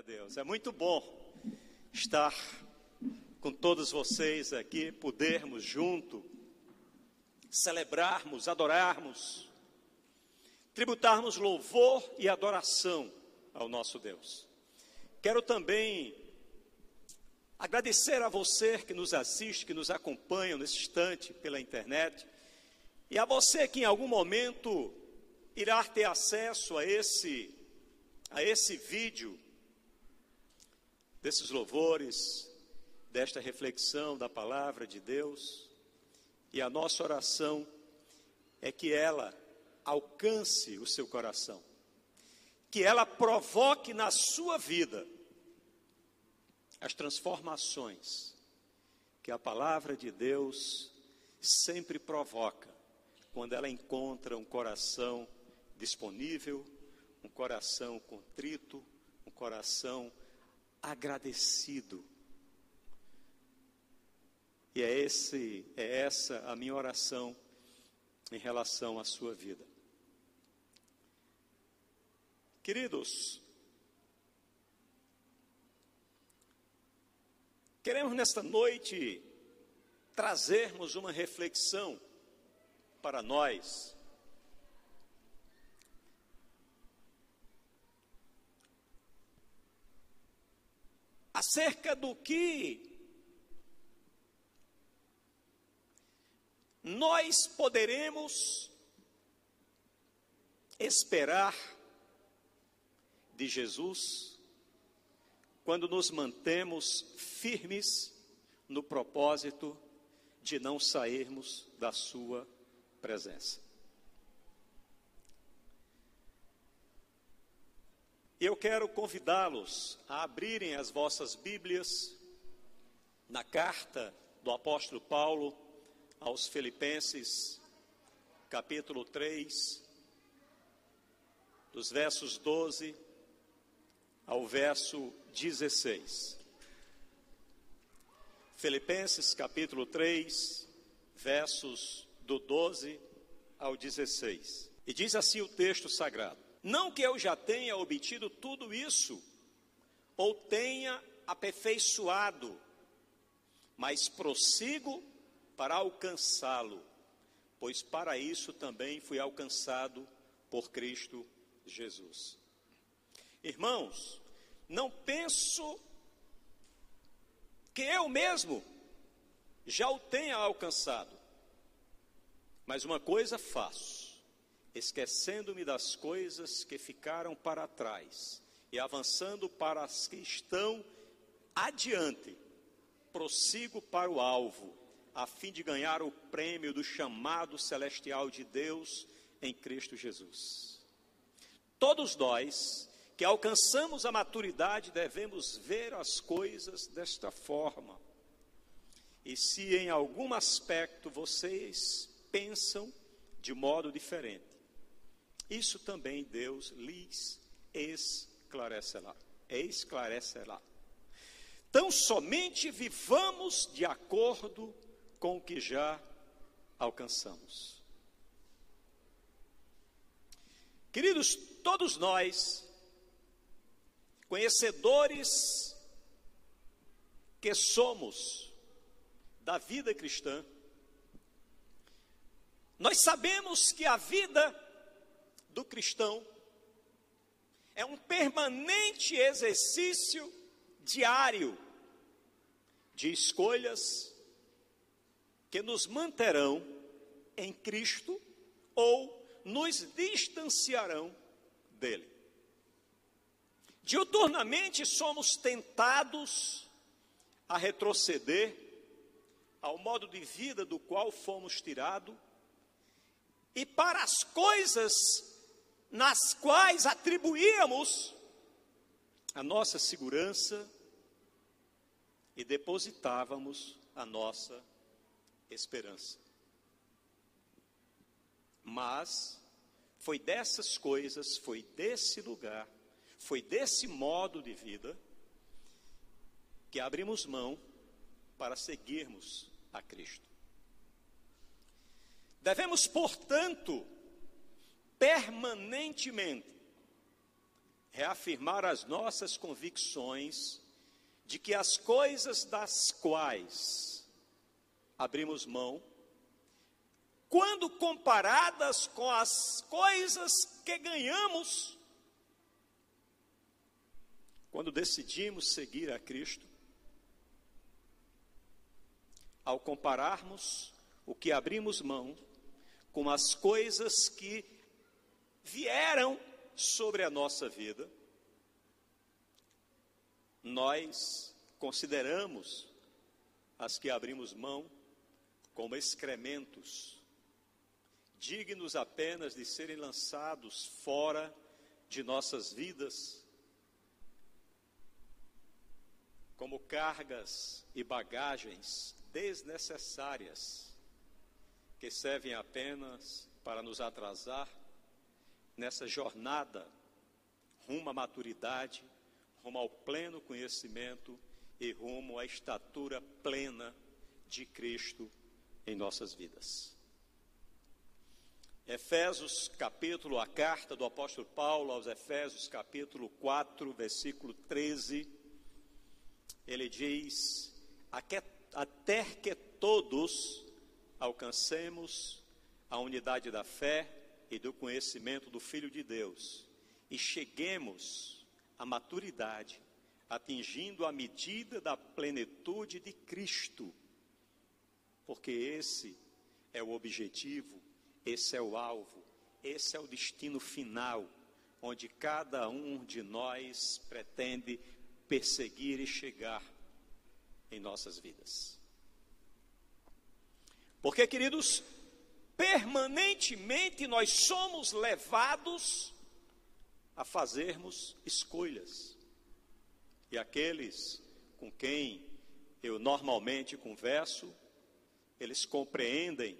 Glória a Deus. É muito bom estar com todos vocês aqui, podermos junto celebrarmos, adorarmos, tributarmos louvor e adoração ao nosso Deus. Quero também agradecer a você que nos assiste, que nos acompanha nesse instante pela internet, e a você que em algum momento irá ter acesso a esse a esse vídeo desses louvores, desta reflexão da palavra de Deus. E a nossa oração é que ela alcance o seu coração, que ela provoque na sua vida as transformações que a palavra de Deus sempre provoca quando ela encontra um coração disponível, um coração contrito, um coração agradecido. E é, esse, é essa a minha oração em relação à sua vida. Queridos, queremos nesta noite trazermos uma reflexão para nós acerca do que nós poderemos esperar de Jesus quando nos mantemos firmes no propósito de não sairmos da Sua presença. Eu quero convidá-los a abrirem as vossas Bíblias na carta do apóstolo Paulo aos Filipenses, capítulo 3, dos versos 12 ao verso 16. Filipenses, capítulo 3, versos do 12 ao 16. E diz assim o texto sagrado: não que eu já tenha obtido tudo isso, ou tenha aperfeiçoado, mas prossigo para alcançá-lo, pois para isso também fui alcançado por Cristo Jesus. Irmãos, não penso que eu mesmo já o tenha alcançado, mas uma coisa faço esquecendo-me das coisas que ficaram para trás e avançando para as que estão adiante, prossigo para o alvo, a fim de ganhar o prêmio do chamado celestial de Deus em Cristo Jesus. Todos nós que alcançamos a maturidade devemos ver as coisas desta forma. E se em algum aspecto vocês pensam de modo diferente, isso também Deus lhes esclarecerá. Esclarecerá. Tão somente vivamos de acordo com o que já alcançamos. Queridos, todos nós, conhecedores que somos da vida cristã, nós sabemos que a vida do cristão é um permanente exercício diário de escolhas que nos manterão em Cristo ou nos distanciarão dele. Diuturnamente somos tentados a retroceder ao modo de vida do qual fomos tirados e para as coisas nas quais atribuíamos a nossa segurança e depositávamos a nossa esperança. Mas foi dessas coisas, foi desse lugar, foi desse modo de vida que abrimos mão para seguirmos a Cristo. Devemos, portanto, permanentemente reafirmar as nossas convicções de que as coisas das quais abrimos mão, quando comparadas com as coisas que ganhamos, quando decidimos seguir a Cristo, ao compararmos o que abrimos mão com as coisas que vieram sobre a nossa vida, nós consideramos as que abrimos mão como excrementos, dignos apenas de serem lançados fora de nossas vidas, como cargas e bagagens desnecessárias que servem apenas para nos atrasar nessa jornada rumo à maturidade, rumo ao pleno conhecimento e rumo à estatura plena de Cristo em nossas vidas. Efésios capítulo, a carta do apóstolo Paulo aos Efésios capítulo 4, versículo 13, ele diz: até que todos alcancemos a unidade da fé e do conhecimento do Filho de Deus e cheguemos à maturidade, atingindo a medida da plenitude de Cristo, porque esse é o objetivo, esse é o alvo, esse é o destino final, onde cada um de nós pretende perseguir e chegar em nossas vidas. Porque, queridos, permanentemente nós somos levados a fazermos escolhas. E aqueles com quem eu normalmente converso, eles compreendem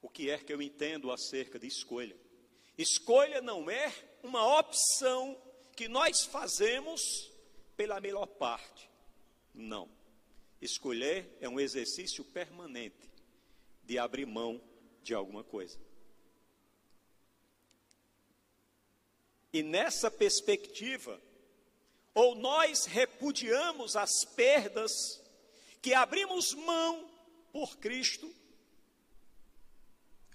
o que é que eu entendo acerca de escolha. Escolha não é uma opção que nós fazemos pela melhor parte. Não. Escolher é um exercício permanente de abrir mão de alguma coisa. E nessa perspectiva, ou nós repudiamos as perdas que abrimos mão por Cristo,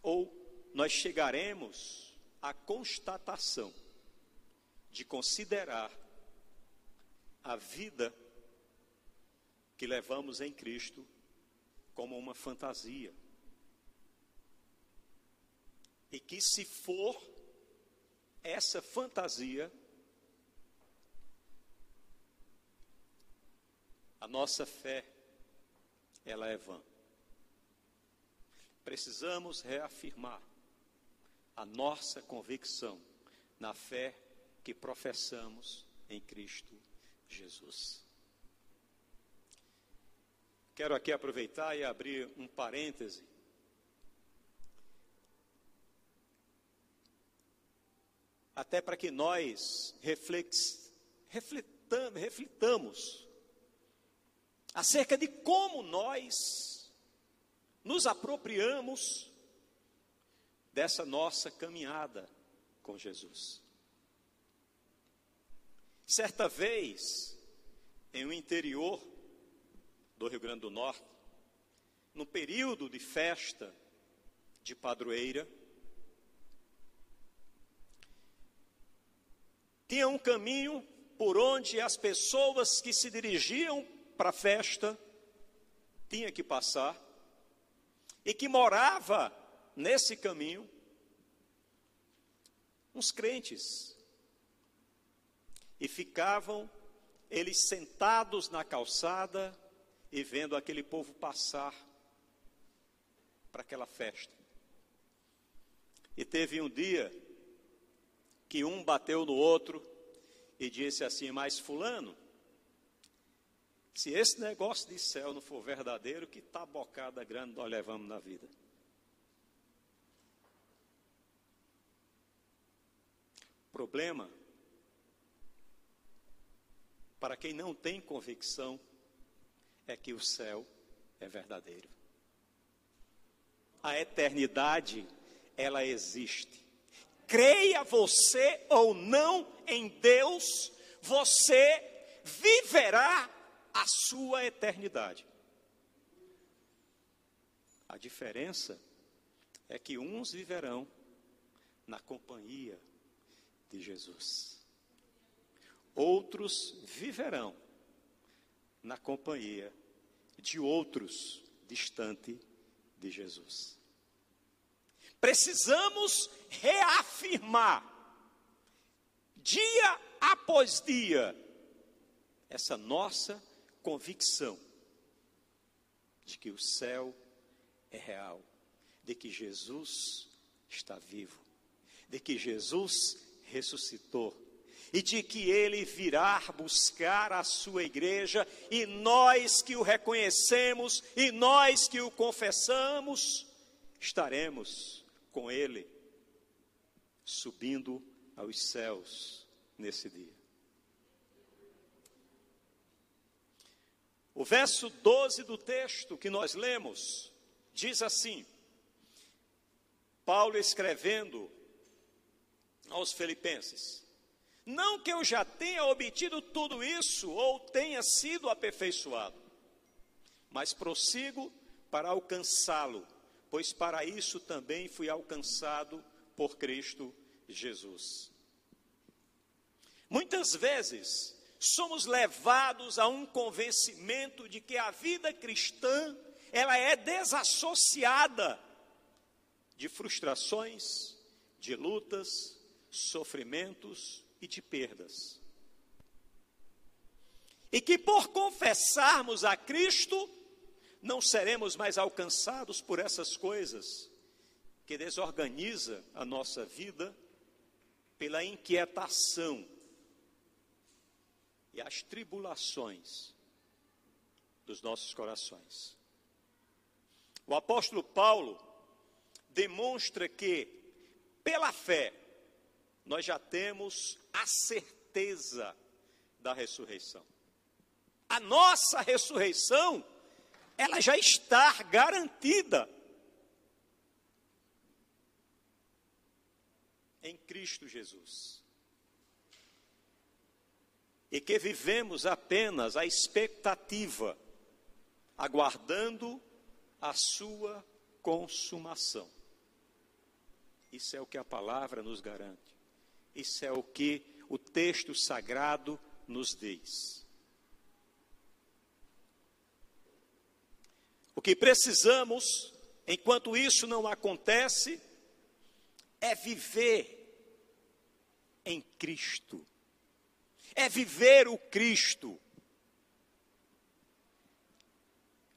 ou nós chegaremos à constatação de considerar a vida que levamos em Cristo como uma fantasia. E que se for essa fantasia, a nossa fé, ela é vã. Precisamos reafirmar a nossa convicção na fé que professamos em Cristo Jesus. Quero aqui aproveitar e abrir um parêntese. Até para que nós reflex, reflitamos acerca de como nós nos apropriamos dessa nossa caminhada com Jesus. Certa vez, em um interior do Rio Grande do Norte, no período de festa de padroeira, tinha um caminho por onde as pessoas que se dirigiam para a festa tinham que passar, e que morava nesse caminho uns crentes, e ficavam eles sentados na calçada, e vendo aquele povo passar para aquela festa. E teve um dia que um bateu no outro e disse assim: Mas, Fulano, se esse negócio de céu não for verdadeiro, que tabocada grande nós levamos na vida. Problema para quem não tem convicção é que o céu é verdadeiro. A eternidade, ela existe. Creia você ou não em Deus, você viverá a sua eternidade. A diferença é que uns viverão na companhia de Jesus, outros viverão na companhia de outros distante de Jesus. Precisamos reafirmar, dia após dia, essa nossa convicção de que o céu é real, de que Jesus está vivo, de que Jesus ressuscitou e de que ele virá buscar a sua igreja e nós que o reconhecemos e nós que o confessamos estaremos com ele subindo aos céus nesse dia. O verso 12 do texto que nós lemos diz assim: Paulo escrevendo aos Filipenses: Não que eu já tenha obtido tudo isso ou tenha sido aperfeiçoado, mas prossigo para alcançá-lo, pois para isso também fui alcançado por Cristo Jesus. Muitas vezes somos levados a um convencimento de que a vida cristã ela é desassociada de frustrações, de lutas, sofrimentos e de perdas. E que por confessarmos a Cristo, não seremos mais alcançados por essas coisas que desorganiza a nossa vida pela inquietação e as tribulações dos nossos corações. O apóstolo Paulo demonstra que, pela fé, nós já temos a certeza da ressurreição. A nossa ressurreição, ela já está garantida em Cristo Jesus. E que vivemos apenas a expectativa, aguardando a sua consumação. Isso é o que a palavra nos garante. Isso é o que o texto sagrado nos diz. O que precisamos, enquanto isso não acontece, é viver em Cristo. É viver o Cristo.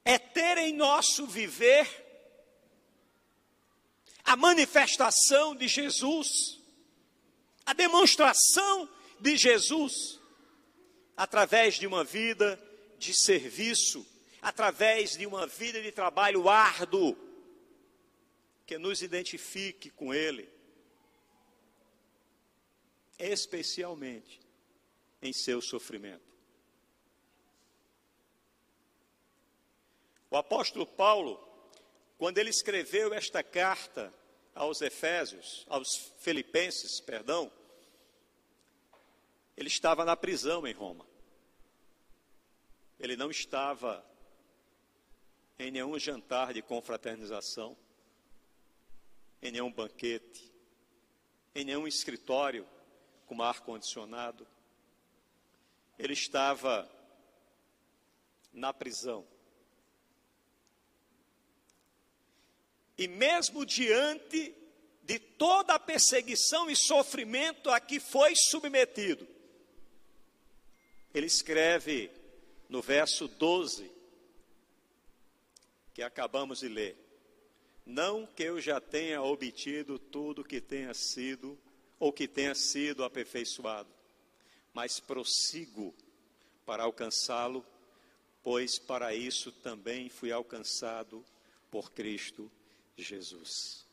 é ter em nosso viver a manifestação de Jesus, a demonstração de Jesus, através de uma vida de serviço, através de uma vida de trabalho árduo, que nos identifique com Ele, especialmente em seu sofrimento. O apóstolo Paulo, quando ele escreveu esta carta aos Efésios, aos Filipenses, perdão, ele estava na prisão em Roma. Ele não estava em nenhum jantar de confraternização, em nenhum banquete, em nenhum escritório com ar-condicionado. Ele estava na prisão. E mesmo diante de toda a perseguição e sofrimento a que foi submetido, ele escreve no verso 12, que acabamos de ler: Não que eu já tenha obtido tudo que tenha sido ou que tenha sido aperfeiçoado, mas prossigo para alcançá-lo, pois para isso também fui alcançado por Cristo Jesus.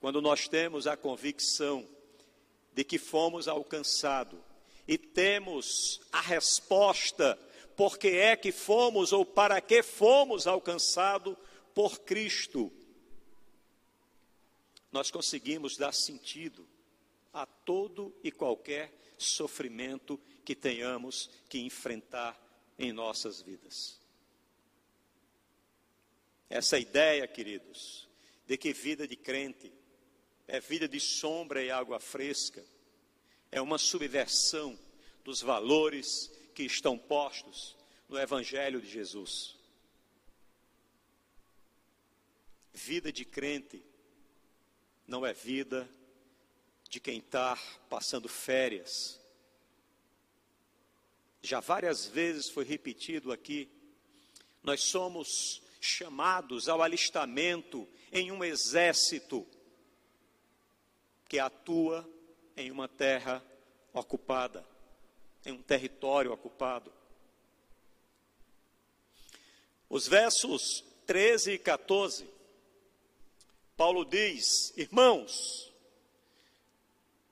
Quando nós temos a convicção de que fomos alcançados e temos a resposta por que é que fomos ou para que fomos alcançados por Cristo, nós conseguimos dar sentido a todo e qualquer sofrimento que tenhamos que enfrentar em nossas vidas. Essa ideia, queridos, de que vida de crente é vida de sombra e água fresca, é uma subversão dos valores que estão postos no Evangelho de Jesus. Vida de crente não é vida de quem está passando férias. Já várias vezes foi repetido aqui, nós somos chamados ao alistamento em um exército que atua em uma terra ocupada, em um território ocupado. Os versos 13 e 14, Paulo diz: Irmãos,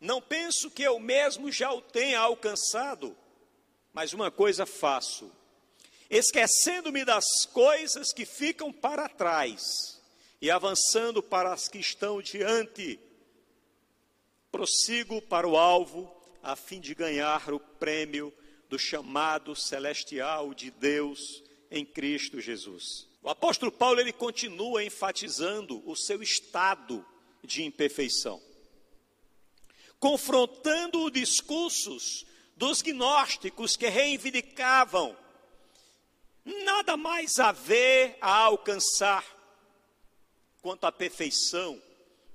não penso que eu mesmo já o tenha alcançado, mas uma coisa faço, esquecendo-me das coisas que ficam para trás e avançando para as que estão diante, prossigo para o alvo, a fim de ganhar o prêmio do chamado celestial de Deus em Cristo Jesus. O apóstolo Paulo ele continua enfatizando o seu estado de imperfeição, confrontando os discursos dos gnósticos que reivindicavam nada mais a ver a alcançar quanto à perfeição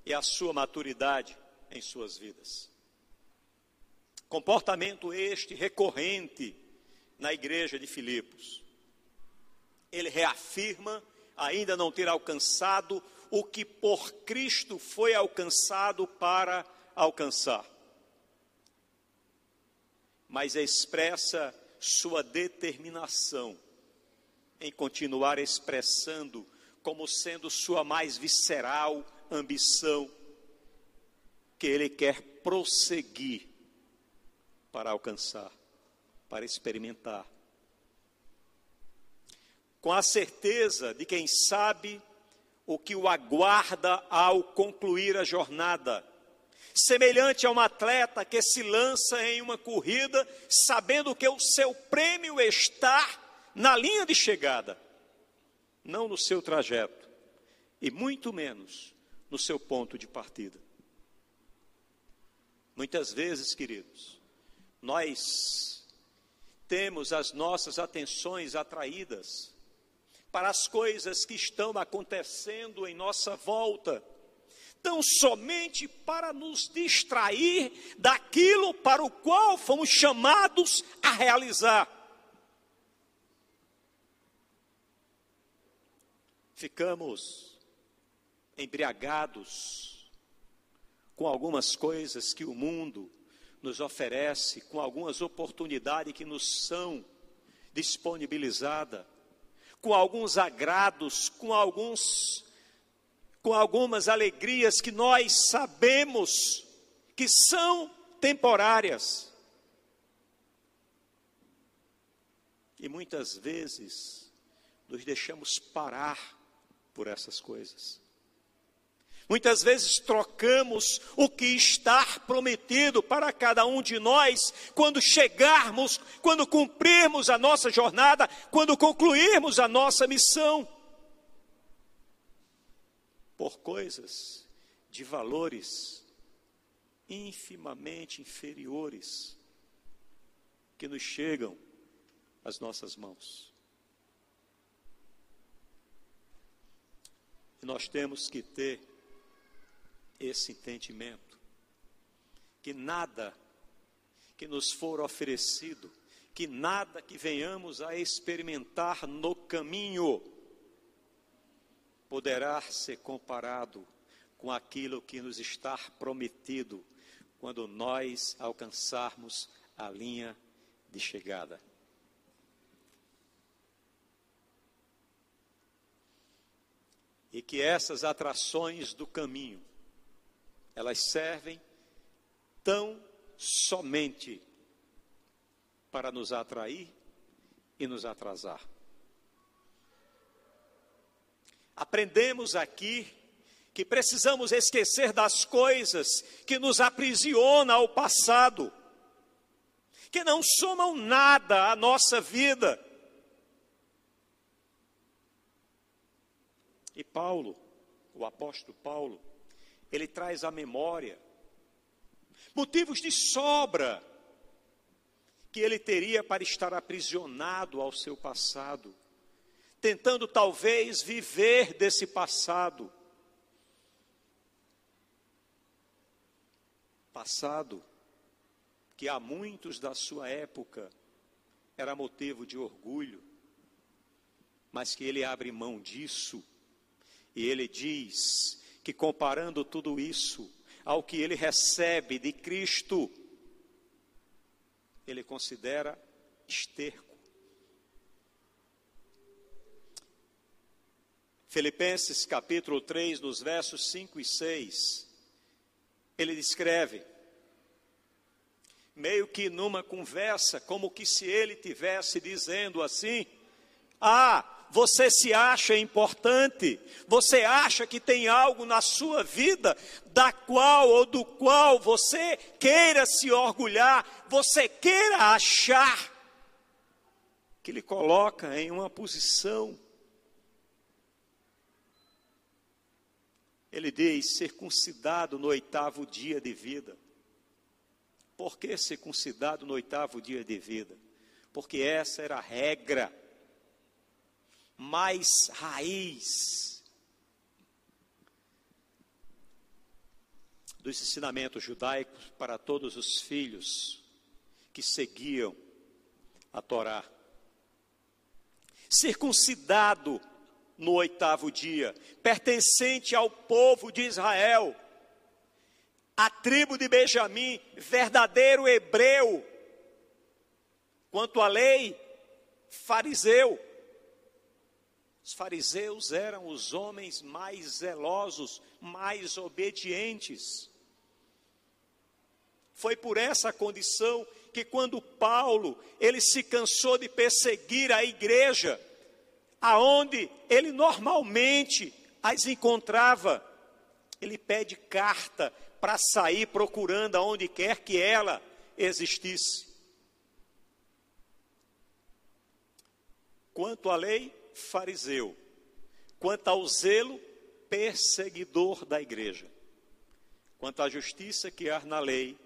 e à sua maturidade em suas vidas. Comportamento este recorrente na igreja de Filipos ele reafirma ainda não ter alcançado o que por Cristo foi alcançado para alcançar. Mas expressa sua determinação em continuar expressando como sendo sua mais visceral ambição que ele quer prosseguir para alcançar, para experimentar com a certeza de quem sabe o que o aguarda ao concluir a jornada. Semelhante a um atleta que se lança em uma corrida, sabendo que o seu prêmio está na linha de chegada, não no seu trajeto, e muito menos no seu ponto de partida. Muitas vezes, queridos, nós temos as nossas atenções atraídas para as coisas que estão acontecendo em nossa volta, tão somente para nos distrair daquilo para o qual fomos chamados a realizar. Ficamos embriagados com algumas coisas que o mundo nos oferece, com algumas oportunidades que nos são disponibilizadas com alguns agrados, com alguns com algumas alegrias que nós sabemos que são temporárias. E muitas vezes nos deixamos parar por essas coisas. Muitas vezes trocamos o que está prometido para cada um de nós quando chegarmos, quando cumprirmos a nossa jornada, quando concluirmos a nossa missão, por coisas de valores infimamente inferiores que nos chegam às nossas mãos. E nós temos que ter esse entendimento. Que nada que nos for oferecido, que nada que venhamos a experimentar no caminho, poderá ser comparado com aquilo que nos está prometido quando nós alcançarmos a linha de chegada. E que essas atrações do caminho elas servem tão somente para nos atrair e nos atrasar. Aprendemos aqui que precisamos esquecer das coisas que nos aprisionam ao passado, que não somam nada à nossa vida. E Paulo, o apóstolo Paulo, ele traz à memória motivos de sobra que ele teria para estar aprisionado ao seu passado, tentando talvez viver desse passado. Passado que há muitos da sua época era motivo de orgulho, mas que ele abre mão disso e ele diz que comparando tudo isso ao que ele recebe de Cristo, ele considera esterco. Filipenses capítulo 3, nos versos 5 e 6, ele descreve, meio que numa conversa, como que se ele tivesse dizendo assim: Ah, você se acha importante, você acha que tem algo na sua vida da qual ou do qual você queira se orgulhar, você queira achar que lhe coloca em uma posição. Ele diz: circuncidado no oitavo dia de vida. Por que circuncidado no oitavo dia de vida? Porque essa era a regra mais raiz dos ensinamentos judaicos para todos os filhos que seguiam a Torá. Circuncidado no oitavo dia, pertencente ao povo de Israel, a tribo de Benjamim, verdadeiro hebreu, quanto à lei, fariseu. Os fariseus eram os homens mais zelosos, mais obedientes. Foi por essa condição que quando Paulo, ele se cansou de perseguir a igreja, aonde ele normalmente as encontrava, ele pede carta para sair procurando aonde quer que ela existisse. Quanto à lei, fariseu, quanto ao zelo, perseguidor da igreja, quanto à justiça que há na lei,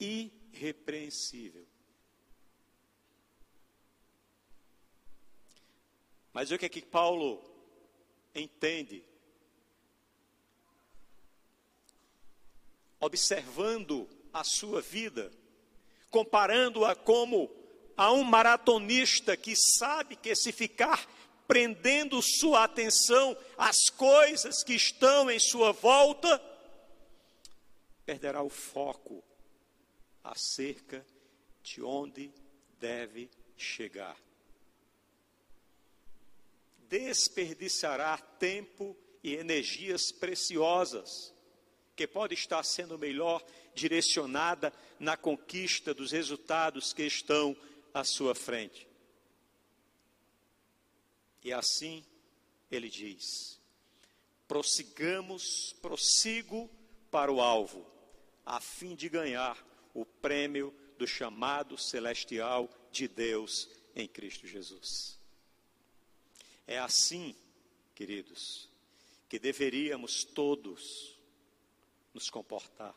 irrepreensível. Mas o que é que Paulo entende? Observando a sua vida, comparando-a como a um maratonista que sabe que se ficar prendendo sua atenção às coisas que estão em sua volta, perderá o foco acerca de onde deve chegar. Desperdiçará tempo e energias preciosas, que pode estar sendo melhor direcionada na conquista dos resultados que estão à sua frente. E assim ele diz: prossigamos, prossigo para o alvo, a fim de ganhar o prêmio do chamado celestial de Deus em Cristo Jesus. É assim, queridos, que deveríamos todos nos comportar.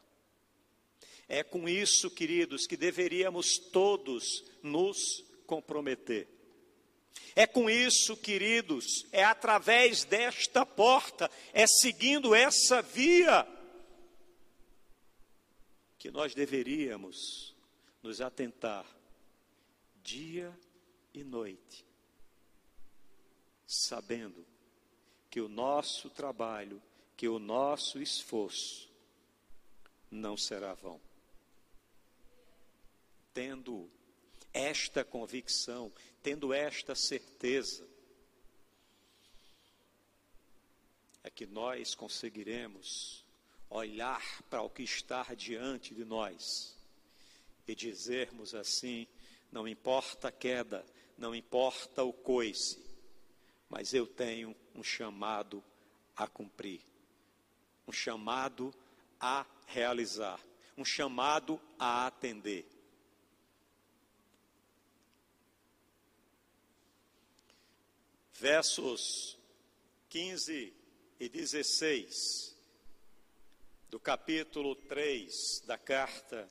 É com isso, queridos, que deveríamos todos nos comprometer. É com isso, queridos, é através desta porta, é seguindo essa via que nós deveríamos nos atentar dia e noite, sabendo que o nosso trabalho, que o nosso esforço não será vão. Tendo esta convicção, tendo esta certeza, é que nós conseguiremos olhar para o que está diante de nós e dizermos assim: não importa a queda, não importa o coice, mas eu tenho um chamado a cumprir. um chamado a realizar, um chamado a atender. Versos 15 e 16 do capítulo 3 da carta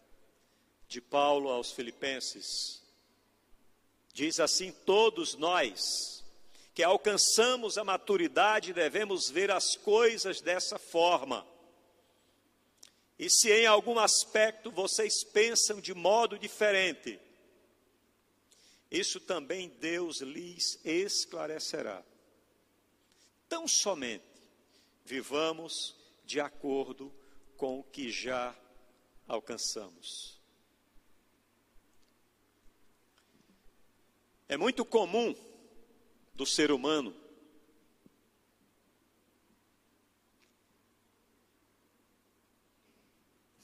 de Paulo aos Filipenses. Diz assim: Todos nós que alcançamos a maturidade devemos ver as coisas dessa forma. E se em algum aspecto vocês pensam de modo diferente, isso também Deus lhes esclarecerá. Tão somente vivamos de acordo com o que já alcançamos. É muito comum do ser humano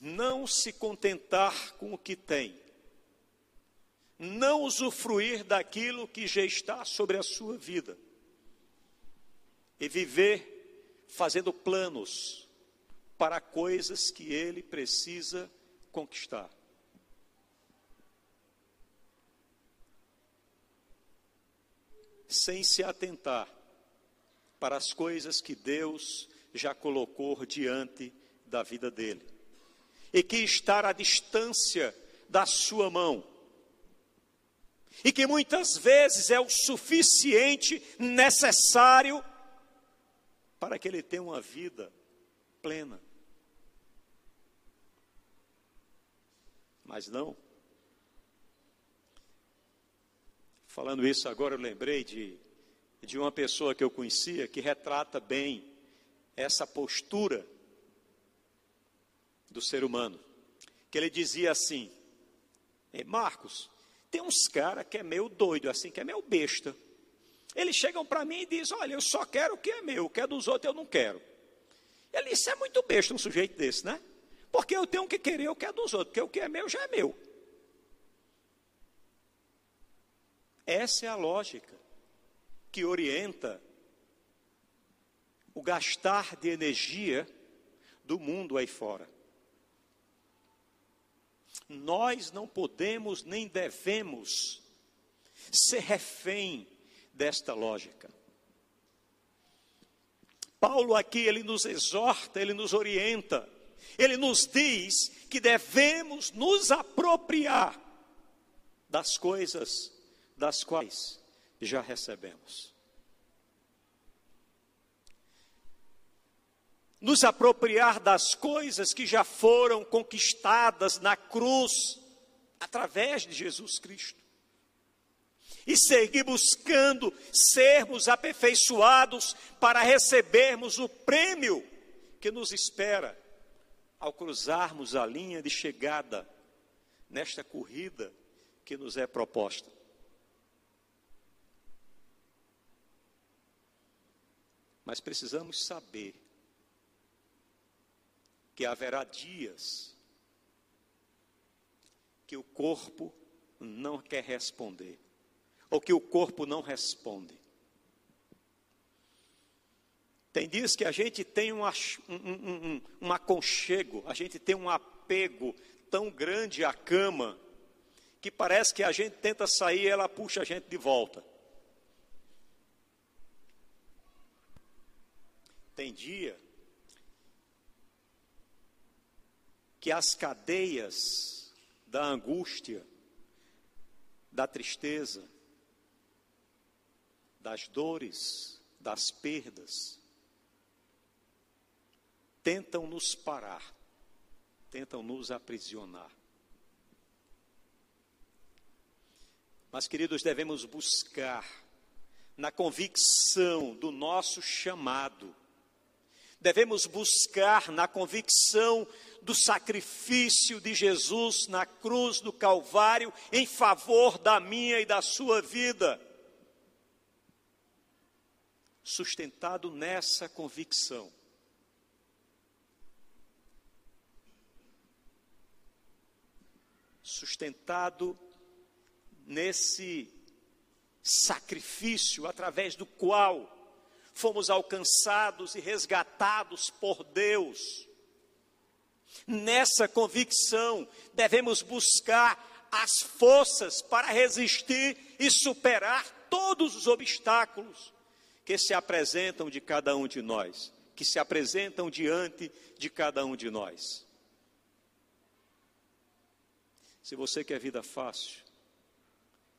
não se contentar com o que tem, não usufruir daquilo que já está sobre a sua vida e viver fazendo planos para coisas que ele precisa conquistar. Sem se atentar para as coisas que Deus já colocou diante da vida dele e que está à distância da sua mão. E que muitas vezes é o suficiente necessário para que ele tenha uma vida plena. Mas não. Falando isso agora, eu lembrei de, de uma pessoa que eu conhecia que retrata bem essa postura do ser humano. Que ele dizia assim: Marcos, tem uns caras que é meio doido, assim, que é meio besta. Eles chegam para mim e dizem: Olha, eu só quero o que é meu, o que é dos outros eu não quero. Ele disse: É muito besta um sujeito desse, né? Porque eu tenho que querer o que é dos outros, porque o que é meu já é meu. Essa é a lógica que orienta o gastar de energia do mundo aí fora. Nós não podemos nem devemos ser refém desta lógica. Paulo aqui ele nos exorta, ele nos orienta, ele nos diz que devemos nos apropriar das coisas das quais já recebemos. Nos apropriar das coisas que já foram conquistadas na cruz através de Jesus Cristo e seguir buscando sermos aperfeiçoados para recebermos o prêmio que nos espera ao cruzarmos a linha de chegada nesta corrida que nos é proposta. Mas precisamos saber que haverá dias que o corpo não quer responder ou que o corpo não responde. Tem dias que a gente tem um, um, um, um aconchego, a gente tem um apego tão grande à cama, que parece que a gente tenta sair e ela puxa a gente de volta. Tem dia que as cadeias da angústia, da tristeza, das dores, das perdas, tentam nos parar, tentam nos aprisionar. Mas, queridos, devemos buscar, na convicção do nosso chamado, devemos buscar na convicção do sacrifício de Jesus na cruz do Calvário em favor da minha e da sua vida sustentado nessa convicção. Sustentado nesse sacrifício através do qual fomos alcançados e resgatados por Deus. Nessa convicção, devemos buscar as forças para resistir e superar todos os obstáculos que se apresentam de cada um de nós, que se apresentam diante de cada um de nós. Se você quer vida fácil,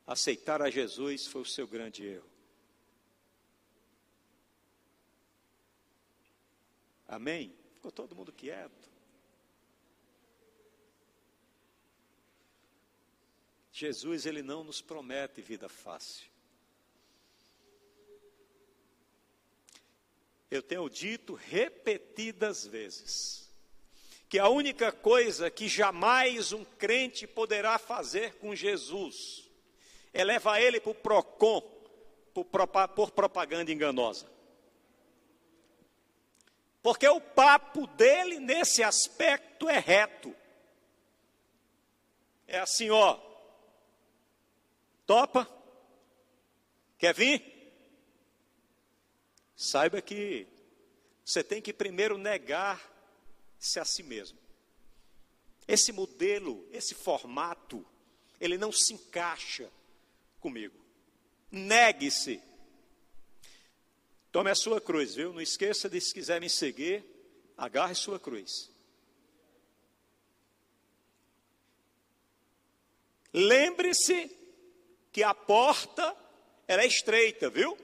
aceitar a Jesus foi o seu grande erro. Amém? Ficou todo mundo quieto. Jesus, ele não nos promete vida fácil. Eu tenho dito repetidas vezes que a única coisa que jamais um crente poderá fazer com Jesus é levar ele para o PROCON por, por propaganda enganosa. Porque o papo dele nesse aspecto é reto. É assim, ó. Topa? Quer vir? Saiba que você tem que primeiro negar se a si mesmo. Esse modelo, esse formato, ele não se encaixa comigo. Negue-se. Tome a sua cruz, viu? Não esqueça de, se quiser me seguir, agarre sua cruz. Lembre-se que a porta era é estreita, viu?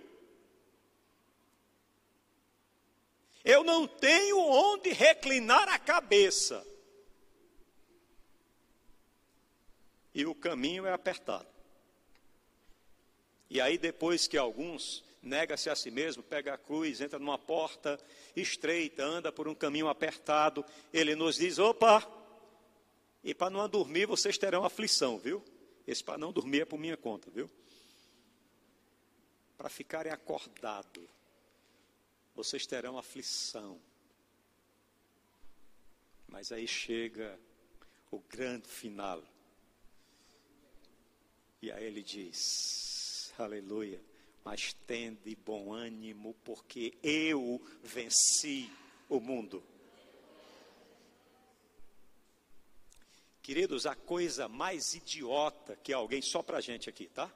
Eu não tenho onde reclinar a cabeça. E o caminho é apertado. E aí, depois que alguns nega-se a si mesmo, pega a cruz, entra numa porta estreita, anda por um caminho apertado, ele nos diz: opa, e para não dormir vocês terão aflição, viu? Esse para não dormir é por minha conta, viu? Para ficarem acordados vocês terão aflição. Mas aí chega o grande final. E aí ele diz: Aleluia, mas tende bom ânimo, porque eu venci o mundo. Queridos, a coisa mais idiota que alguém, só para a gente aqui, tá?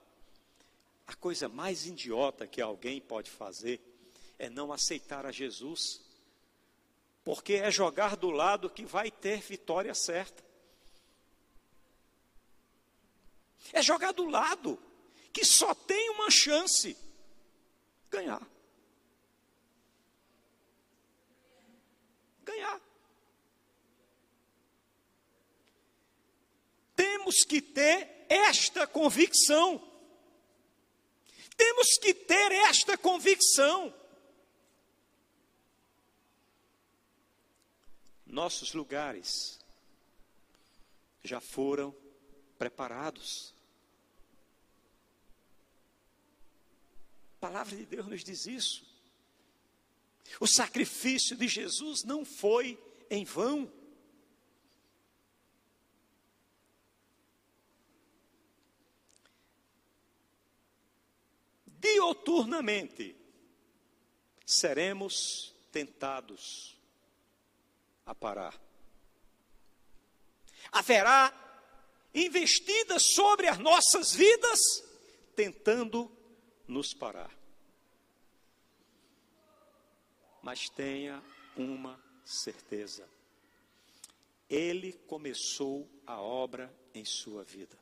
A coisa mais idiota que alguém pode fazer é não aceitar a Jesus, porque é jogar do lado que vai ter vitória certa. É jogar do lado que só tem uma chance ganhar. Ganhar. Temos que ter esta convicção. Temos que ter esta convicção. nossos lugares já foram preparados. Palavra de Deus nos diz isso. O sacrifício de Jesus não foi em vão. Dioturnamente seremos tentados a parar. Haverá investidas sobre as nossas vidas, tentando nos parar. Mas tenha uma certeza: Ele começou a obra em sua vida.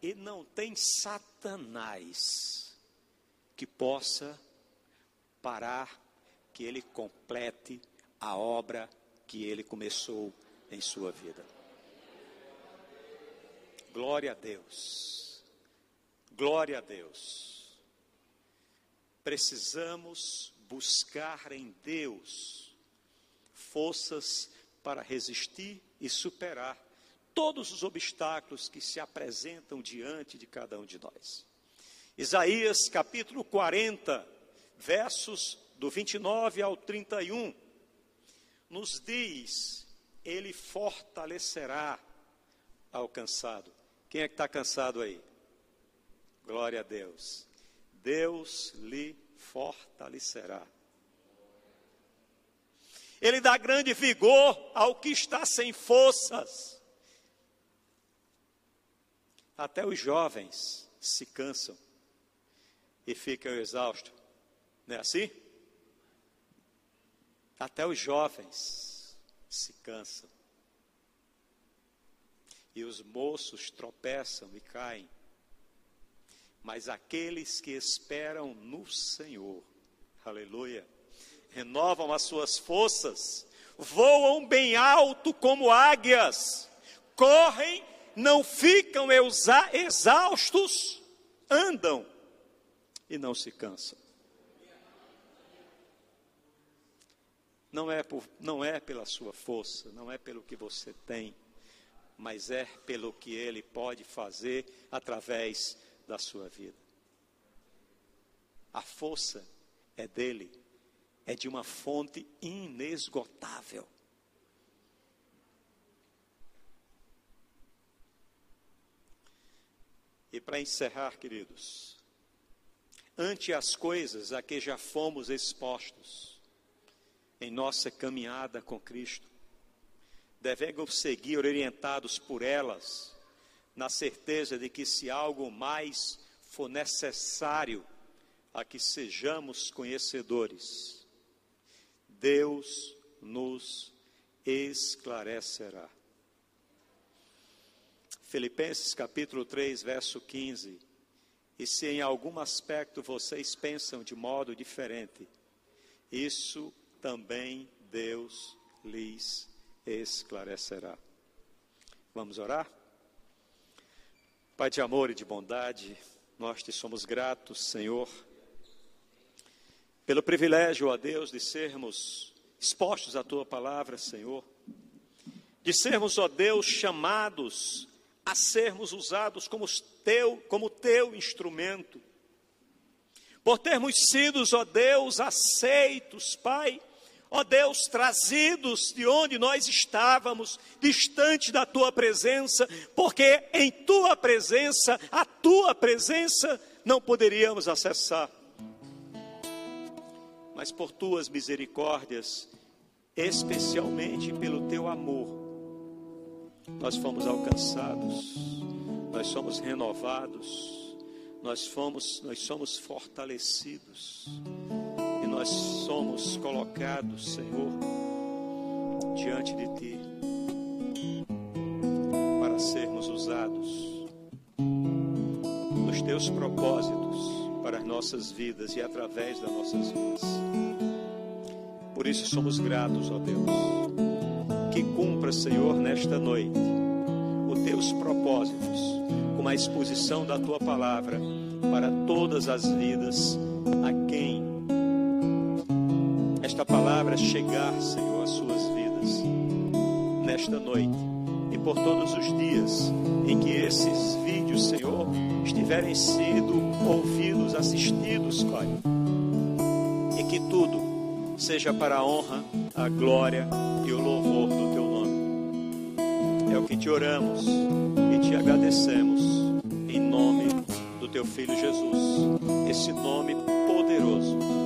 E não tem Satanás que possa parar, que ele complete a obra que ele começou em sua vida. Glória a Deus. Glória a Deus. Precisamos buscar em Deus forças para resistir e superar todos os obstáculos que se apresentam diante de cada um de nós. Isaías capítulo 40, versos do 29 ao 31 nos diz: Ele fortalecerá ao cansado. Quem é que está cansado aí? Glória a Deus. Deus lhe fortalecerá. Ele dá grande vigor ao que está sem forças. Até os jovens se cansam e ficam exaustos. Não é assim? Até os jovens se cansam. E os moços tropeçam e caem. Mas aqueles que esperam no Senhor, aleluia, renovam as suas forças, voam bem alto como águias, correm, não ficam exaustos, andam e não se cansam. Não é, por, não é pela sua força, não é pelo que você tem, mas é pelo que Ele pode fazer através da sua vida. A força é dele, é de uma fonte inesgotável. E para encerrar, queridos, ante as coisas a que já fomos expostos em nossa caminhada com Cristo, devemos seguir orientados por elas, na certeza de que se algo mais for necessário, a que sejamos conhecedores, Deus nos esclarecerá. Filipenses capítulo 3, verso 15 e se em algum aspecto vocês pensam de modo diferente, isso também Deus lhes esclarecerá. Vamos orar? Pai de amor e de bondade, nós te somos gratos, Senhor, pelo privilégio, ó Deus, de sermos expostos à tua palavra, Senhor, de sermos, ó Deus, chamados a sermos usados como teu, como teu instrumento. Por termos sido, ó Deus, aceitos, Pai, ó Deus, trazidos de onde nós estávamos, distante da tua presença, porque em tua presença, a tua presença, não poderíamos acessar. Mas por tuas misericórdias, especialmente pelo teu amor, nós fomos alcançados, nós somos renovados, nós fomos, nós somos fortalecidos nós somos colocados, Senhor, diante de Ti para sermos usados nos Teus propósitos para as nossas vidas e através das nossas vidas. Por isso somos gratos, ó Deus que cumpra, Senhor, nesta noite, os teus propósitos, com a exposição da tua palavra para todas as vidas a palavra chegar, Senhor, às suas vidas nesta noite e por todos os dias em que esses vídeos, Senhor, estiverem sido ouvidos, assistidos, Pai. E que tudo seja para a honra, a glória e o louvor do teu nome. É o que te oramos e te agradecemos em nome do teu filho Jesus, esse nome poderoso.